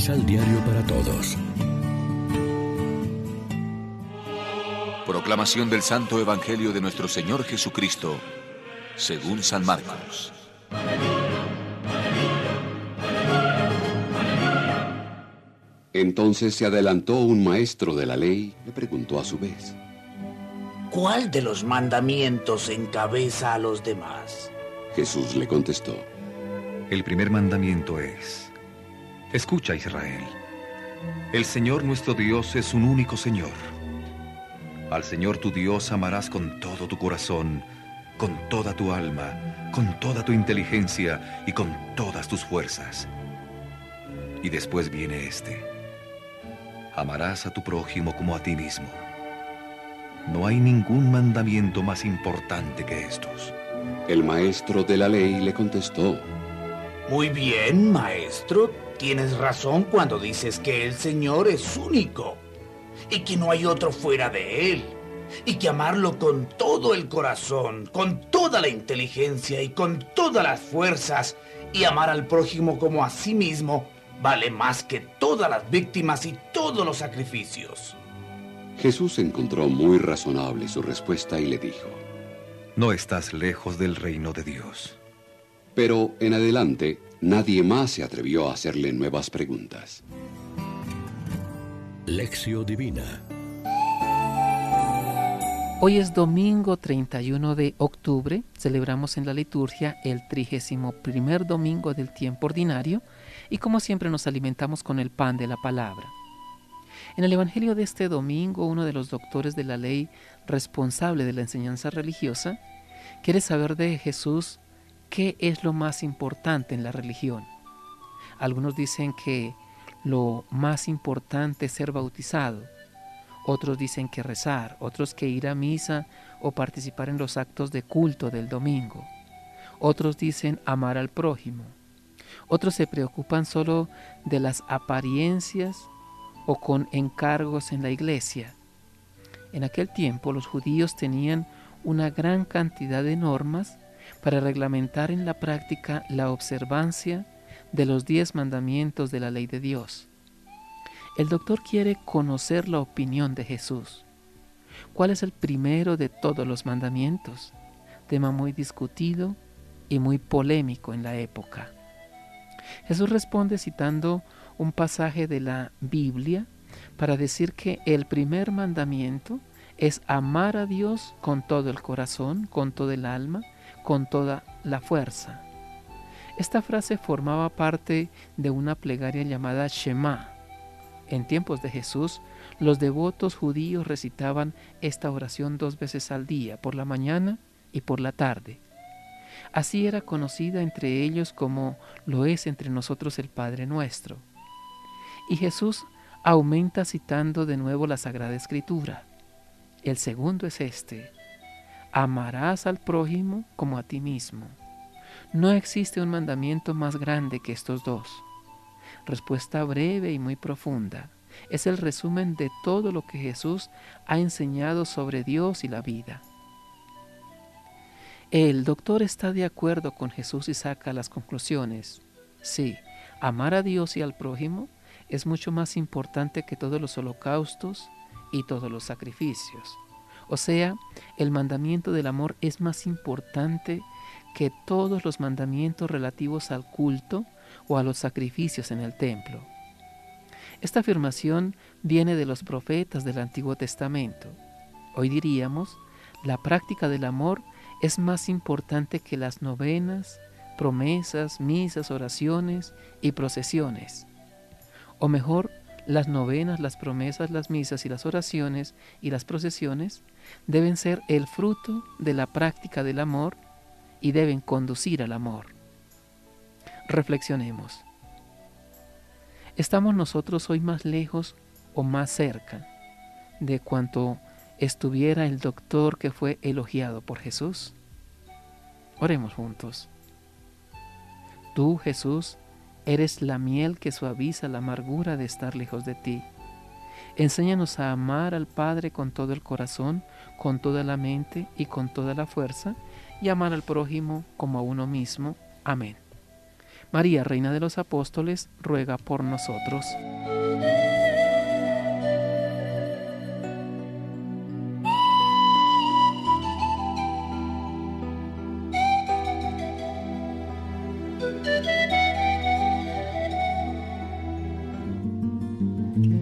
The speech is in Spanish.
Misal Diario para Todos. Proclamación del Santo Evangelio de nuestro Señor Jesucristo, según San Marcos. Entonces se adelantó un maestro de la ley, le preguntó a su vez, ¿Cuál de los mandamientos encabeza a los demás? Jesús le contestó, El primer mandamiento es, Escucha Israel, el Señor nuestro Dios es un único Señor. Al Señor tu Dios amarás con todo tu corazón, con toda tu alma, con toda tu inteligencia y con todas tus fuerzas. Y después viene este. Amarás a tu prójimo como a ti mismo. No hay ningún mandamiento más importante que estos. El maestro de la ley le contestó, Muy bien, maestro. Tienes razón cuando dices que el Señor es único y que no hay otro fuera de Él. Y que amarlo con todo el corazón, con toda la inteligencia y con todas las fuerzas, y amar al prójimo como a sí mismo, vale más que todas las víctimas y todos los sacrificios. Jesús encontró muy razonable su respuesta y le dijo, No estás lejos del reino de Dios. pero en adelante nadie más se atrevió a hacerle nuevas preguntas. Lección Divina. Hoy es domingo 31 de octubre, celebramos en la liturgia el 31 primer domingo del tiempo ordinario y como siempre nos alimentamos con el pan de la palabra. En el Evangelio de este domingo, uno de los doctores de la ley responsable de la enseñanza religiosa quiere saber de Jesús qué es lo más importante en la religión. Algunos dicen que lo más importante es ser bautizado, otros dicen que rezar, otros que ir a misa o participar en los actos de culto del domingo. Otros dicen amar al prójimo. Otros se preocupan solo de las apariencias o con encargos en la iglesia. En aquel tiempo los judíos tenían una gran cantidad de normas para reglamentar en la práctica la observancia de los diez mandamientos de la ley de Dios. El doctor quiere conocer la opinión de Jesús. ¿Cuál es el primero de todos los mandamientos? Tema muy discutido y muy polémico en la época. Jesús responde citando un pasaje de la Biblia para decir que el primer mandamiento es amar a Dios con todo el corazón, con todo el alma, con toda la fuerza. Esta frase formaba parte de una plegaria llamada Shema. En tiempos de Jesús, los devotos judíos recitaban esta oración dos veces al día, por la mañana y por la tarde. Así era conocida entre ellos como lo es entre nosotros el Padre nuestro. Y Jesús aumenta citando de nuevo la Sagrada Escritura. El segundo es este, amarás al prójimo como a ti mismo. No existe un mandamiento más grande que estos dos. Respuesta breve y muy profunda. Es el resumen de todo lo que Jesús ha enseñado sobre Dios y la vida. El doctor está de acuerdo con Jesús y saca las conclusiones. Sí, amar a Dios y al prójimo es mucho más importante que todos los holocaustos y todos los sacrificios. O sea, el mandamiento del amor es más importante que todos los mandamientos relativos al culto o a los sacrificios en el templo. Esta afirmación viene de los profetas del Antiguo Testamento. Hoy diríamos, la práctica del amor es más importante que las novenas, promesas, misas, oraciones y procesiones. O mejor, las novenas, las promesas, las misas y las oraciones y las procesiones deben ser el fruto de la práctica del amor y deben conducir al amor. Reflexionemos. ¿Estamos nosotros hoy más lejos o más cerca de cuanto estuviera el doctor que fue elogiado por Jesús? Oremos juntos. Tú, Jesús, Eres la miel que suaviza la amargura de estar lejos de ti. Enséñanos a amar al Padre con todo el corazón, con toda la mente y con toda la fuerza, y amar al prójimo como a uno mismo. Amén. María, Reina de los Apóstoles, ruega por nosotros.